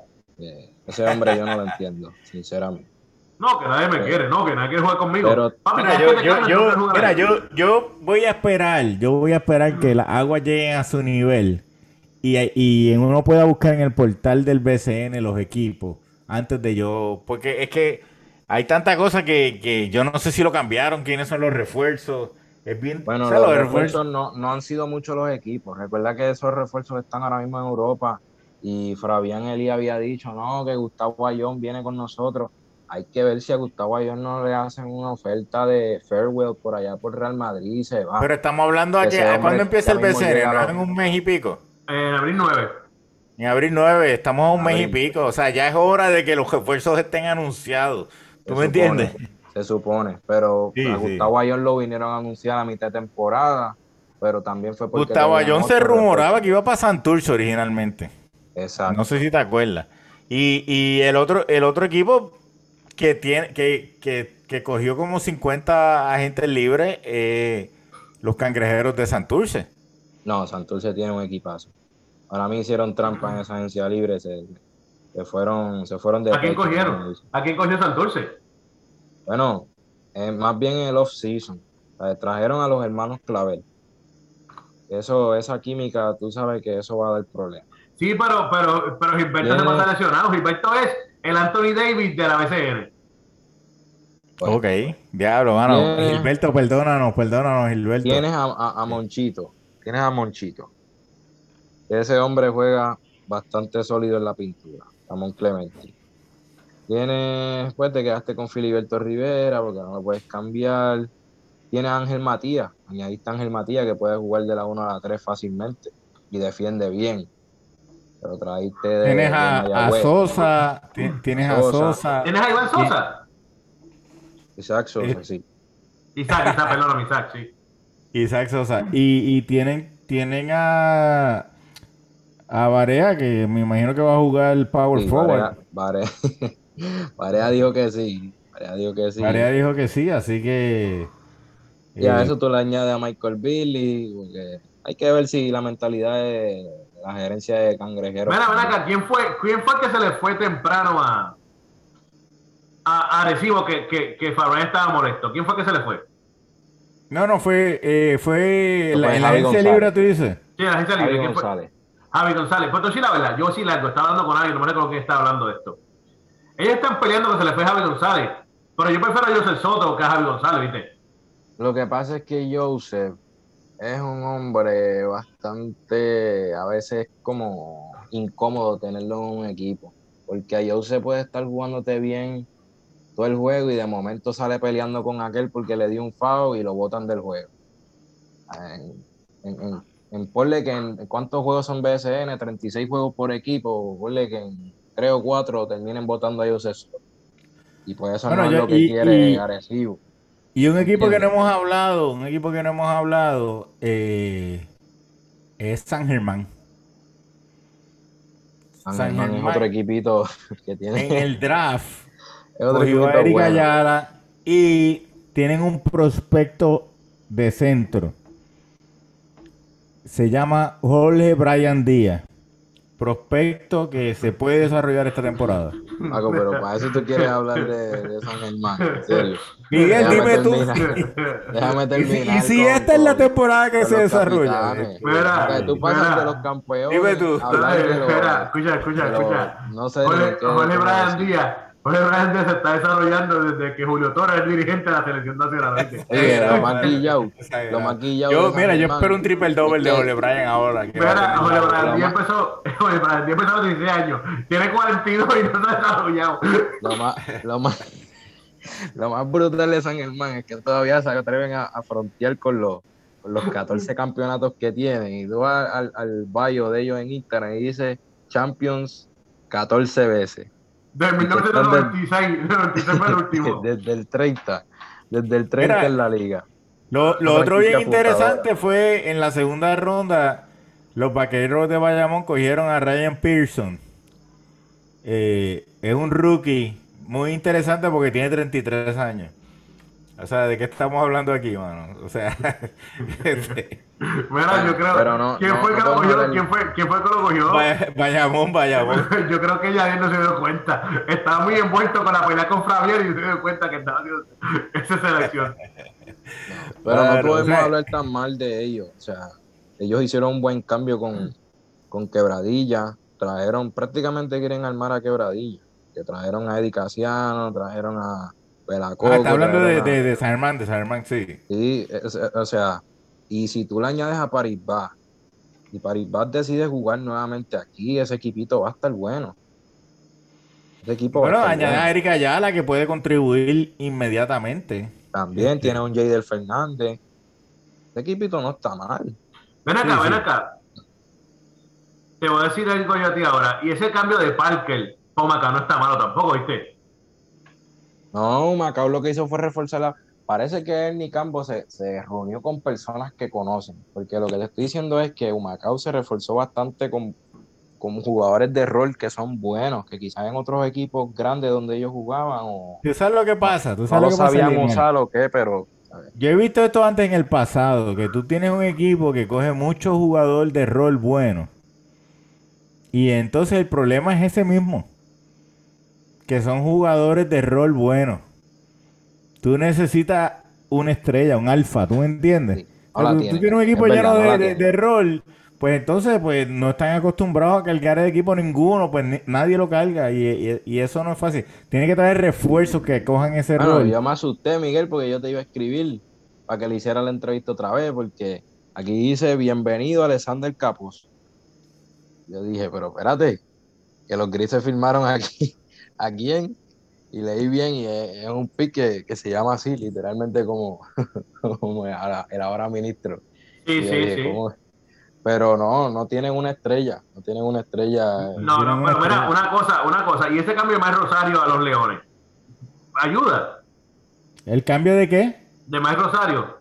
Ese hombre yo no lo entiendo, sinceramente. No, que nadie me Pero- quiere, no, que nadie quiere jugar conmigo. pero- Papi, Mira, yo, que yo, yo, mira, yo voy a esperar, yo voy a esperar que las aguas lleguen a su nivel y, y uno pueda buscar en el portal del BCN los equipos antes de yo, porque es que hay tanta cosa que, que yo no sé si lo cambiaron, quiénes son los refuerzos, es bien, Bueno, o sea, los los refuerzos no, no han sido muchos los equipos. Recuerda que esos refuerzos están ahora mismo en Europa y Fabián Eli había dicho, no, que Gustavo Ayón viene con nosotros. Hay que ver si a Gustavo Ayón no le hacen una oferta de farewell por allá por Real Madrid y se va. Pero estamos hablando a Ese que, ¿a hombre ¿cuándo empieza el BCN? ¿No en un mes y pico? En abril 9. En abril 9, estamos a un mes y pico. O sea, ya es hora de que los refuerzos estén anunciados. ¿Tú Se me entiendes? supone, Se supone, pero Sí, a sí. Gustavo Ayón lo vinieron a anunciar a mitad de temporada, pero también fue porque... Gustavo Ayón se rumoraba refuerzo. que iba para Santurce originalmente. Exacto. No sé si te acuerdas. Y, y el otro, el otro equipo que tiene, que, que, que cogió como 50 agentes libres, eh, los cangrejeros de Santurce. No, Santurce tiene un equipazo. Ahora mí hicieron trampa en esa agencia libre, se, se fueron, se fueron de ¿A quién cogieron? ¿A quién cogió Santurce? Bueno, eh, más bien en el off-season. Eh, trajeron a los hermanos Clavel. Eso, esa química, tú sabes que eso va a dar problemas. Sí, pero, pero, pero Gilberto Viene- pasa lesionado. Gilberto es el Anthony Davis de la BCN. Ok, diablo, mano. Tiene- Gilberto, perdónanos, perdónanos, Gilberto. Tienes a, a- a Monchito, tienes a Monchito. Ese hombre juega bastante sólido en la pintura, Ramón Clemente. Tienes, pues te quedaste con Filiberto Rivera porque no lo puedes cambiar. Tienes a Ángel Matías, añadiste a Ángel Matías que puede jugar de la 1 a la 3 fácilmente y defiende bien. Pero traíste de, Tienes de a, a. Sosa, ti- tienes a Sosa. Sosa. ¿Tienes a Iván Sosa? Isaac Sosa, Eh, sí. Isaac, Isaac, perdón, Isaac, sí. Isaac Sosa. Y, y tienen, tienen a, a Barea, que me imagino que va a jugar el Power Sí, Forward. Barea, Barea- <laughs> Barea dijo que sí. Barea dijo que sí. Barea dijo que sí, así que. Y a eh, eso tú le añades a Michael Billy, porque hay que ver si la mentalidad de la gerencia de cangrejeros. Mira, ven acá, ¿quién fue, ¿quién fue que se le fue temprano a, a, a Arecibo que, que, que Fabián estaba molesto? ¿Quién fue que se le fue? No, no, fue, eh, fue la, en la agencia González. libre, tú dices. Sí, la agencia libre. Javi ¿quién fue? Javi González. Pues tú sí, la verdad, yo sí largo, estaba hablando con alguien, no me recuerdo quién estaba hablando de esto. Ellos están peleando que se le fue Javi González, pero yo prefiero a Joseph Soto que a Javi González, ¿viste? Lo que pasa es que Joseph es un hombre bastante, a veces como incómodo tenerlo en un equipo, porque a Joseph puede estar jugándote bien todo el juego y de momento sale peleando con aquel porque le dio un foul y lo botan del juego. En- en ponle que en cuántos juegos son BSN, 36 juegos por equipo, ponle que en 3 o 4 terminen votando a Joseph. Soto. Y por eso Bueno, no es lo que y- quiere y- Arecibo. Y un equipo que no hemos hablado, un equipo que no hemos hablado, eh, es San Germán. San San Germán es otro equipito <laughs> que tiene. En el draft, <laughs> Es otro cogió a equipito Eric bueno. Ayala y tienen un prospecto de centro. Se llama Jorge Brian Díaz. Prospecto que se puede desarrollar esta temporada. Paco, pero para eso tú quieres hablar de, de San Germán, en serio. Miguel, Déjame dime tú. Déjame terminar. y si con- esta es la temporada que se desarrolla. Mira, O sea, tú pasas mira. de los campeones. Dime tú. los- Espera, escucha, escucha, escucha. No sé Jorge, Brian. Díaz. Jorge Brian Díaz se está desarrollando desde que Julio Torres es dirigente de la selección nacional. Oye, lo maquillado. Lo maquillado. Yo, mira, yo espero un triple doble Es de Ole Bryan ahora. Mira, lo Díaz más- empezó, <laughs> empezó a los 16 años. Tiene 42 y no se ha desarrollado. Lo más, lo más, lo más brutal de San Germán es que todavía se atreven a, a frontear con los, con los 14 campeonatos que tienen. Y tú vas al, al bio de ellos en Instagram y dice Champions 14 veces. De 1996, 96 fue el <laughs> último. Desde el 30. Desde el 30 Mira, en la liga. Lo, lo otro bien interesante fue en la segunda ronda, los vaqueros de Bayamón cogieron a Ryan Pearson. Eh, es un rookie muy interesante porque tiene 33 años. O sea, ¿de qué estamos hablando aquí, mano? O sea, <laughs> este, Mira, yo creo. Pero no- ¿Quién no- fue no que lo cogió? ¿Quién fue, ¿Quién fue que lo cogió? Bay- Bayamón, Bayamón. <laughs> Yo creo que ya él no se dio cuenta. Estaba muy envuelto con la pelea con Fabián y no se dio cuenta que estaba haciendo esa selección. Pero no podemos o sea- hablar tan mal de ellos. O sea, ellos hicieron un buen cambio con, con Quebradilla. Trajeron, prácticamente quieren armar a Quebradilla. Que trajeron a Eddie Casiano, trajeron a Pelacoco. Ah, está hablando de, de, de San Germán, de San Germán, sí. Sí, es- o sea, y si tú le añades a Paribas y Paribas decide jugar nuevamente aquí, ese equipito va a estar bueno. Ese equipo va Bueno, a estar añade bueno. a Erika Ayala que puede contribuir inmediatamente. También tiene un Jader Fernández. Ese equipito no está mal. Ven acá, Sí, ven sí. acá. Te voy a decir algo yo a ti ahora. Y ese cambio de Parker, toma acá, no está malo tampoco, ¿viste? No, Macao lo que hizo fue reforzarla. Parece que Ernie Campo se, se reunió con personas que conocen, porque lo que te estoy diciendo es que Humacao se reforzó bastante con, con jugadores de rol que son buenos, que quizás en otros equipos grandes donde ellos jugaban o ¿Tú sabes lo que pasa? ¿Tú no sabes lo lo que pasa, qué, pero Yo he visto esto antes en el pasado, que tú tienes un equipo que coge mucho jugador de rol bueno. Y entonces el problema es ese mismo. Que son jugadores de rol bueno. Tú necesitas una estrella, un alfa, ¿tú me entiendes? Sí, tú, tienes un equipo lleno no de, rol, pues entonces pues no están acostumbrados a cargar el equipo ninguno, pues ni- nadie lo carga y, y- y eso no es fácil. Tiene que traer refuerzos que cojan ese Bueno, rol. yo me asusté, Miguel, porque yo te iba a escribir para que le hiciera la entrevista otra vez, porque aquí dice bienvenido Alexander Capos. Yo dije, pero espérate, que los grises firmaron aquí. ¿A quién? Y leí bien y es, es un pick que, que se llama así, literalmente como, <laughs> como el ahora- ministro. Sí, Y sí, dije, sí. ¿cómo? Pero no, no tienen una estrella, no tienen una estrella. eh, No, no, Tienen pero mira, una cosa, una cosa. Y ese cambio de Mike Rosario a los Leones. ¿Ayuda? ¿El cambio de qué? De Mike Rosario.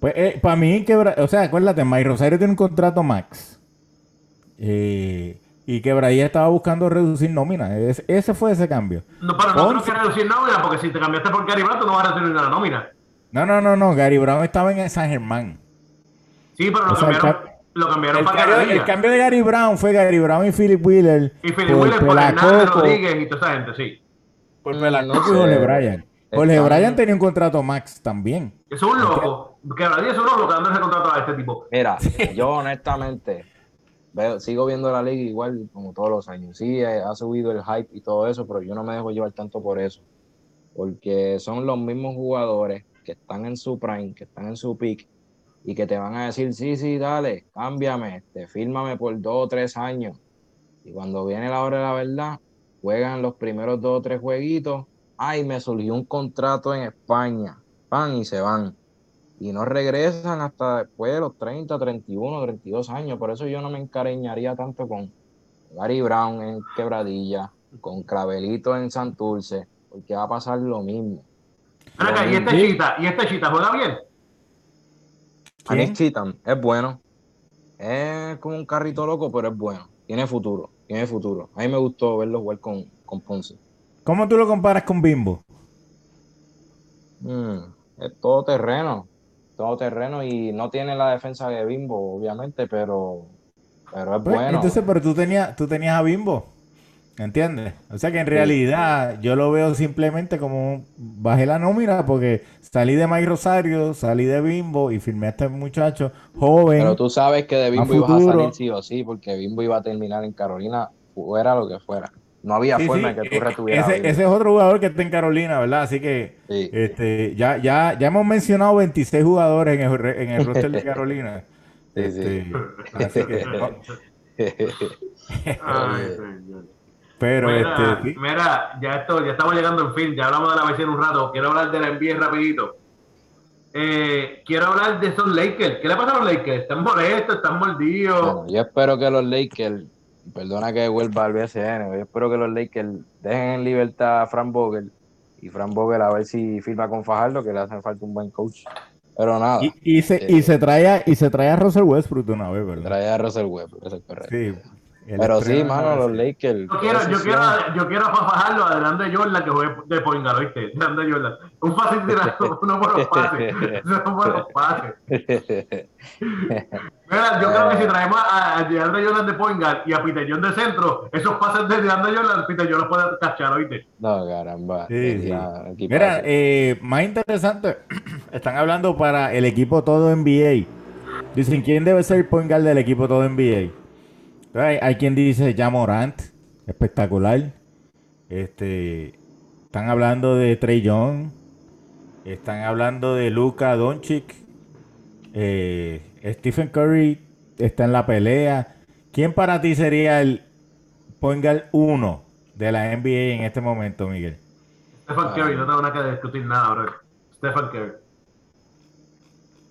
Pues para mí, quebra... o sea, acuérdate, Mike Rosario tiene un contrato max. Eh, y Quebradilla estaba buscando reducir nómina. Es- ese fue ese cambio. No, pero no creo Once. que reducir nómina, porque si te cambiaste por Gary Brown, tú no vas a reducir la nómina. No, no, no, no. Gary Brown estaba en San Germán. Sí, pero lo O sea, cambiaron, ca- lo cambiaron El para cambio, el cambio de Gary Brown fue Gary Brown y Philip Wheeler. Y Philip por Wheeler por Hernández Pelacoco, Rodríguez y toda esa gente, sí. Por Pelacoco y Jorge. Bryan. Jorge Bryan tenía un contrato max también. Eso es un loco. Gradilla es un loco dando ese contrato a este tipo. Mira, yo honestamente veo, sigo viendo la liga igual como todos los años. Sí, eh, ha subido el hype y todo eso, pero yo no me dejo llevar tanto por eso. Porque son los mismos jugadores que están en su prime, que están en su peak y que te van a decir, sí, sí, dale, cámbiame, te fírmame por dos o tres años. Y cuando viene la hora de la verdad, juegan los primeros dos o tres jueguitos. Ay, me surgió un contrato en España. Van y se van y no regresan hasta después de los 30, 31, 32 años. Por eso yo no me encariñaría tanto con Gary Brown en Quebradilla, con Clavelito en Santurce, porque va a pasar lo mismo. Acá, y este chita, y este chita juega bien. ¿Quién? Anis Chitan es bueno. Es como un carrito loco, pero es bueno. Tiene futuro, tiene futuro. A mí me gustó verlo jugar con, con Ponce. ¿Cómo tú lo comparas con Bimbo? Mm, es todo terreno, todo terreno y no tiene la defensa de Bimbo, obviamente, pero, pero es Pues, bueno. Entonces, pero tú tenías, tú tenías a Bimbo. ¿Entiendes? O sea que en realidad yo lo veo simplemente como bajé la nómina porque salí de Mike Rosario, salí de Bimbo y firmé a este muchacho joven. Pero tú sabes que de Bimbo ibas a salir sí o sí, porque Bimbo iba a terminar en Carolina, fuera lo que fuera. No había Sí, forma sí, de que eh, tú retuvieras a ese, es otro jugador que está en Carolina, ¿verdad? Así que Sí. este, ya, ya, ya hemos mencionado 26 jugadores en el, en el roster de Carolina. <laughs> Sí, sí. Este, así que, <laughs> no, Ay, <laughs> señor. pero Mira, este, sí. mira, ya esto, ya estamos llegando en fin, ya hablamos de la vecina un rato, quiero hablar de la NBA rapidito. Eh, quiero hablar de esos Lakers. ¿Qué le pasa a los Lakers? ¿Están molestos? ¿Están mordidos? Bueno, yo espero que los Lakers, perdona que vuelva al BCN, yo espero que los Lakers dejen en libertad a Frank Vogel y Frank Vogel a ver si firma con Fajardo, que le hace falta un buen coach. Pero nada, Y, y se, y se trae a, y se trae a Russell Westbrook de una vez, ¿verdad? trae a Russell Westbrook, eso es correcto. Sí. El Pero sí, mano, los Lakers. Yo quiero, yo quiero, yo quiero fajarlo a Grande Jordan que juegue de point guard, ¿viste? <laughs> Grande Jordan. Un fácil tirado, <laughs> uno por los pases. <laughs> Uno por los pases. Mira, yo creo que si traemos a, a DeAndre Jordan de point guard y a Peter John de centro, esos pases de DeAndre Jordan, Peter John los puede cachar, ¿oíste? no, caramba. Sí. Mira, eh, más interesante, <clears throat> están hablando para el equipo todo NBA. Dicen, ¿quién debe ser el point guard del equipo todo NBA? Hay, hay quien dice ya Morant, espectacular. Este, están hablando de Trey Young, están hablando de Luka Doncic, eh, Stephen Curry está en la pelea. ¿Quién para ti sería el point guard 1 de la NBA en este momento, Miguel? Stephen Curry, no tengo nada que discutir nada, bro. Stephen Curry.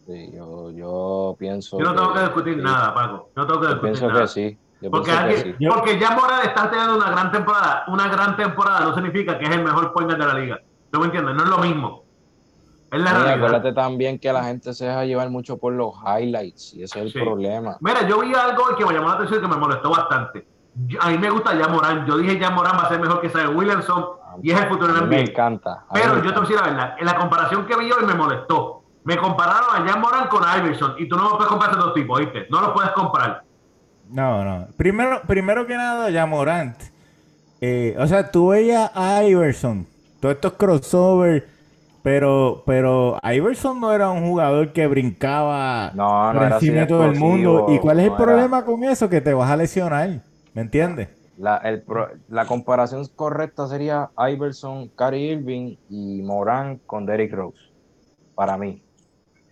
Sí, yo, yo pienso. Yo no tengo que discutir sí. nada, Paco. No tengo que Yo discutir pienso nada. que sí. Porque, alguien- porque ya está teniendo una gran temporada. Una gran temporada no significa que es el mejor point guard de la liga. ¿Tú me entiendes? No es lo mismo. Es la acuérdate también que la gente se deja llevar mucho por los highlights y ese es el Sí. problema. Mira, yo vi algo que me llamó la atención y que me molestó bastante. Yo- a mí me gusta ya Morán. Yo dije ya Morán va a ser mejor que Zion Williamson y es el futuro A en mí me NBA. encanta. a Pero me yo te voy a decir la verdad, en la comparación que vi hoy me molestó. Me compararon a Jan Morán con Iverson y tú no me puedes comparar esos dos tipos, ¿viste? No los puedes comparar. No, no. Primero, primero que nada, ya Morant. Eh, o sea, tú veías a Iverson, todos estos crossovers, pero, pero Iverson no era un jugador que brincaba No, no por encima de todo el mundo. ¿Y cuál es el era- problema con eso? Que te vas a lesionar. ¿Me entiendes? La, el pro- la comparación correcta sería Iverson, Kyrie Irving y Morán con Derrick Rose. Para mí.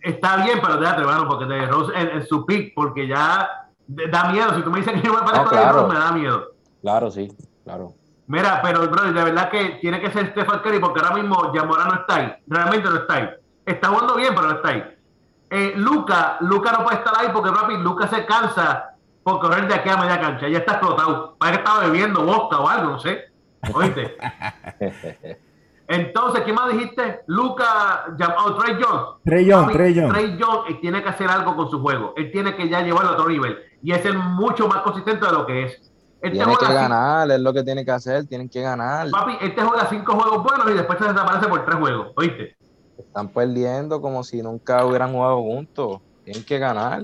Está bien, pero déjate, bueno, porque de Rose en, en su pick, porque ya da miedo. Si tú me dices que yo me parezco No, a claro. Rose, me da miedo. Claro, sí, claro. Mira, pero, bro, de verdad que tiene que ser Stephen Curry porque ahora mismo Yamora no está ahí. Realmente no está ahí. Está jugando bien, pero no está ahí. Eh, Luca, Luca no puede estar ahí porque, papi, Luca se cansa por correr de aquí a media cancha. Ya está explotado. Parece que estaba bebiendo vodka o algo, no sé. <laughs> ¿Oíste? <laughs> Entonces, ¿qué más dijiste? Luca, oh, Trey Young. Trey Young, Papi, Trey Young. Trey Young eh, tiene que hacer algo con su juego. Él tiene que ya llevarlo a otro nivel. Y es ser mucho más consistente de lo que es. Él Tiene que así- ganar, es lo que tiene que hacer, tienen que ganar. Papi, este juega cinco juegos buenos y después se desaparece por tres juegos, ¿oíste? Están perdiendo como si nunca hubieran jugado juntos. Tienen que ganar.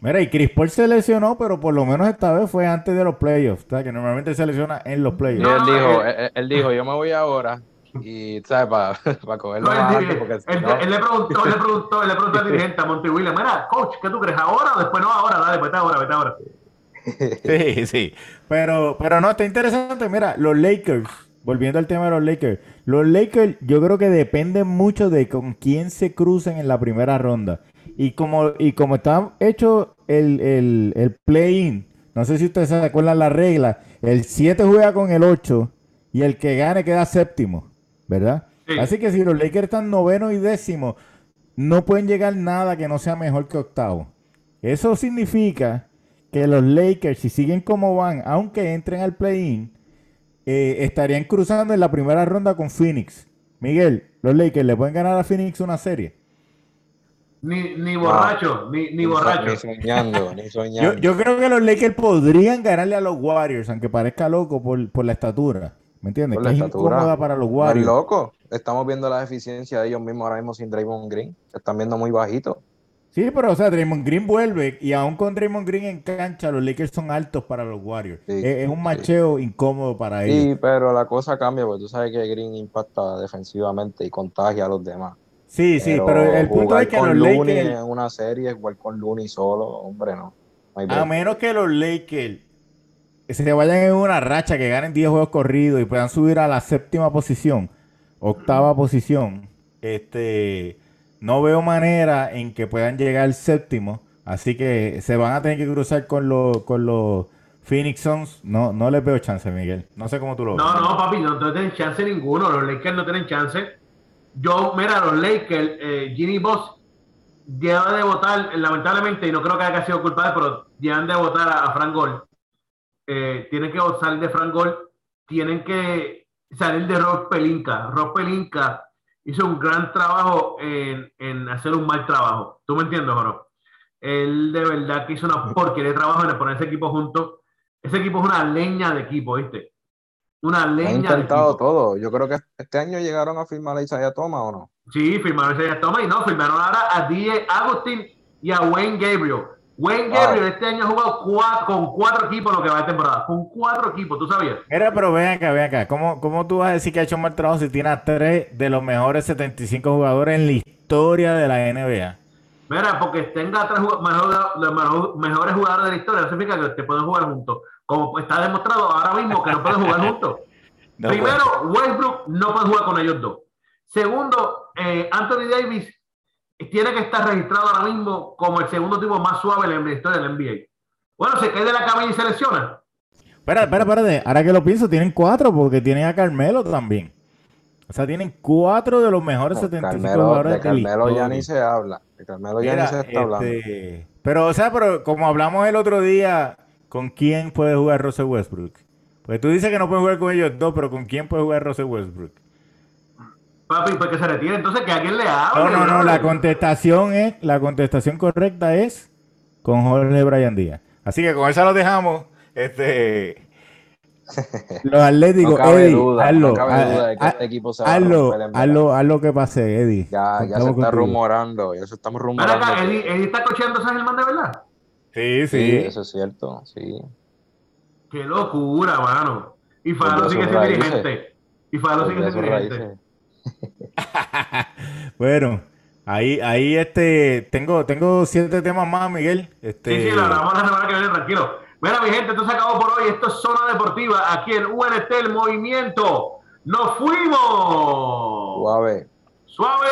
Mira, y Chris Paul se lesionó, pero por lo menos esta vez fue antes de los playoffs. O sea, que normalmente se lesiona en los playoffs. No, él, dijo, él, él dijo, yo me voy ahora. Y, ¿sabes? Para <laughs> cogerlo No, él, más él- alto, porque si él- no- él le preguntó, él le preguntó, él le preguntó al <laughs> dirigente a Monty Williams, mira, coach, ¿qué tú crees? ¿Ahora o después? No, ahora, dale, vete ahora, vete ahora. <laughs> Sí, sí. Pero, pero no, está interesante. Mira, los Lakers, volviendo al tema de los Lakers, los Lakers yo creo que dependen mucho de con quién se crucen en la primera ronda. Y como, y como está hecho el, el, el play-in, no sé si ustedes se acuerdan la regla, el 7 juega con el 8 y el que gane queda séptimo, ¿verdad? Sí. Así que si los Lakers están noveno y décimo, no pueden llegar nada que no sea mejor que octavo. Eso significa que los Lakers, si siguen como van, aunque entren al play-in, eh, estarían cruzando en la primera ronda con Phoenix. Miguel, los Lakers le pueden ganar a Phoenix una serie. Ni, ni borracho, ni, borracho. Ni soñando, ni <laughs> Yo, soñando. yo creo que los Lakers podrían ganarle a los Warriors, aunque parezca loco por, por la estatura. ¿Me entiendes? Que es estatura. incómoda para los No es Warriors. loco. Estamos viendo la deficiencia de ellos mismos ahora mismo sin Draymond Green. Están viendo muy bajitos. Sí, pero o sea, Draymond Green vuelve y aún con Draymond Green en cancha, los Lakers son altos para los Warriors. Sí, es, es un sí. macheo incómodo para ellos. Sí, pero la cosa cambia porque tú sabes que Green impacta defensivamente y contagia a los demás. Sí, sí, pero el punto es que con los Looney Lakers, en una serie, jugar con Looney solo, hombre, no. A menos que los Lakers se vayan en una racha, que ganen 10 juegos corridos y puedan subir a la séptima posición, octava posición, este, no veo manera en que puedan llegar al séptimo, así que se van a tener que cruzar con los, con Phoenix Suns. No, no les veo chance, Miguel. No sé cómo tú lo ves. No, no, papi, no, tienen chance ninguno. Los Lakers no tienen chance. Yo, mira, los Lakers, eh, Boss lleva de votar, lamentablemente, y no creo que haya sido culpable, pero llevan de votar a, a Frank Gol. Eh, tienen que salir de Frank Gol, tienen que salir de Rob Pelinka. Rob Pelinka hizo un gran trabajo en, en hacer un mal trabajo. ¿Tú me entiendes, Joro? Él de verdad que hizo una porquería de trabajo en poner ese equipo junto. Ese equipo es una leña de equipo, ¿viste? Una Han leña de intentado equipo. todo. Yo creo que este año llegaron a firmar a Isaiah Thomas o no. Sí, firmaron ese toma y no, firmaron ahora a DJ Agustín y a Wayne Gabriel. Wayne. Gabriel este año ha jugado con cuatro equipos lo que va de temporada. Con cuatro equipos, ¿tú sabías? Mira, pero ven acá, ven acá. ¿Cómo, ¿Cómo tú vas a decir que ha hecho un mal trabajo si tiene a tres de los mejores 75 jugadores en la historia de la NBA? Mira, porque tenga tres mejor- mejor- mejores jugadores de la historia, no significa que te pueden jugar juntos. Como está demostrado ahora mismo que no pueden jugar <laughs> juntos. No Primero, Westbrook no puede jugar con ellos dos. Segundo, eh, Anthony Davis tiene que estar registrado ahora mismo como el segundo tipo más suave en la historia del NBA. Bueno, se cae de la cama y se lesiona. Espera, espera, espérate. Ahora que lo pienso, tienen cuatro porque tienen a Carmelo también. O sea, tienen cuatro de los mejores No, 75 Carmelo, jugadores de Carmelo ya ni se habla. De Carmelo ya Mira, ni se está hablando. este, Pero, o sea, pero como hablamos el otro día, ¿con quién puede jugar Russell Westbrook? Pues tú dices que no puede jugar con ellos dos, pero ¿con quién puede jugar Russell Westbrook? Papi, pues que se retire, entonces que alguien le hable. No, no, no, la contestación es, la contestación correcta es con Jorge Bryan Díaz. Así que con esa lo dejamos. Este, los Atléticos, <laughs> No Eddie, duda, hazlo, no cabe ha- duda de que ha- este equipo se va a hazlo, hazlo, hazlo que pase, Eddie. Ya, ya se está contigo. rumorando, ya se estamos rumorando. acá, que- Eddie, Eddie está cocheando a San Germán de verdad. Sí, Sí, sí. eso es cierto, sí. Qué locura, mano. Y a sigue siendo dirigente. Y Faro sigue siendo dirigente. <laughs> Bueno, ahí, ahí este, tengo, tengo siete temas más, Miguel. Este, Sí, sí, lo hablamos la semana que viene, tranquilo. Mira, mi gente, esto se acabó por hoy. Esto es Zona Deportiva, aquí en UNT El Movimiento. ¡Nos fuimos! Suave. ¡Suave!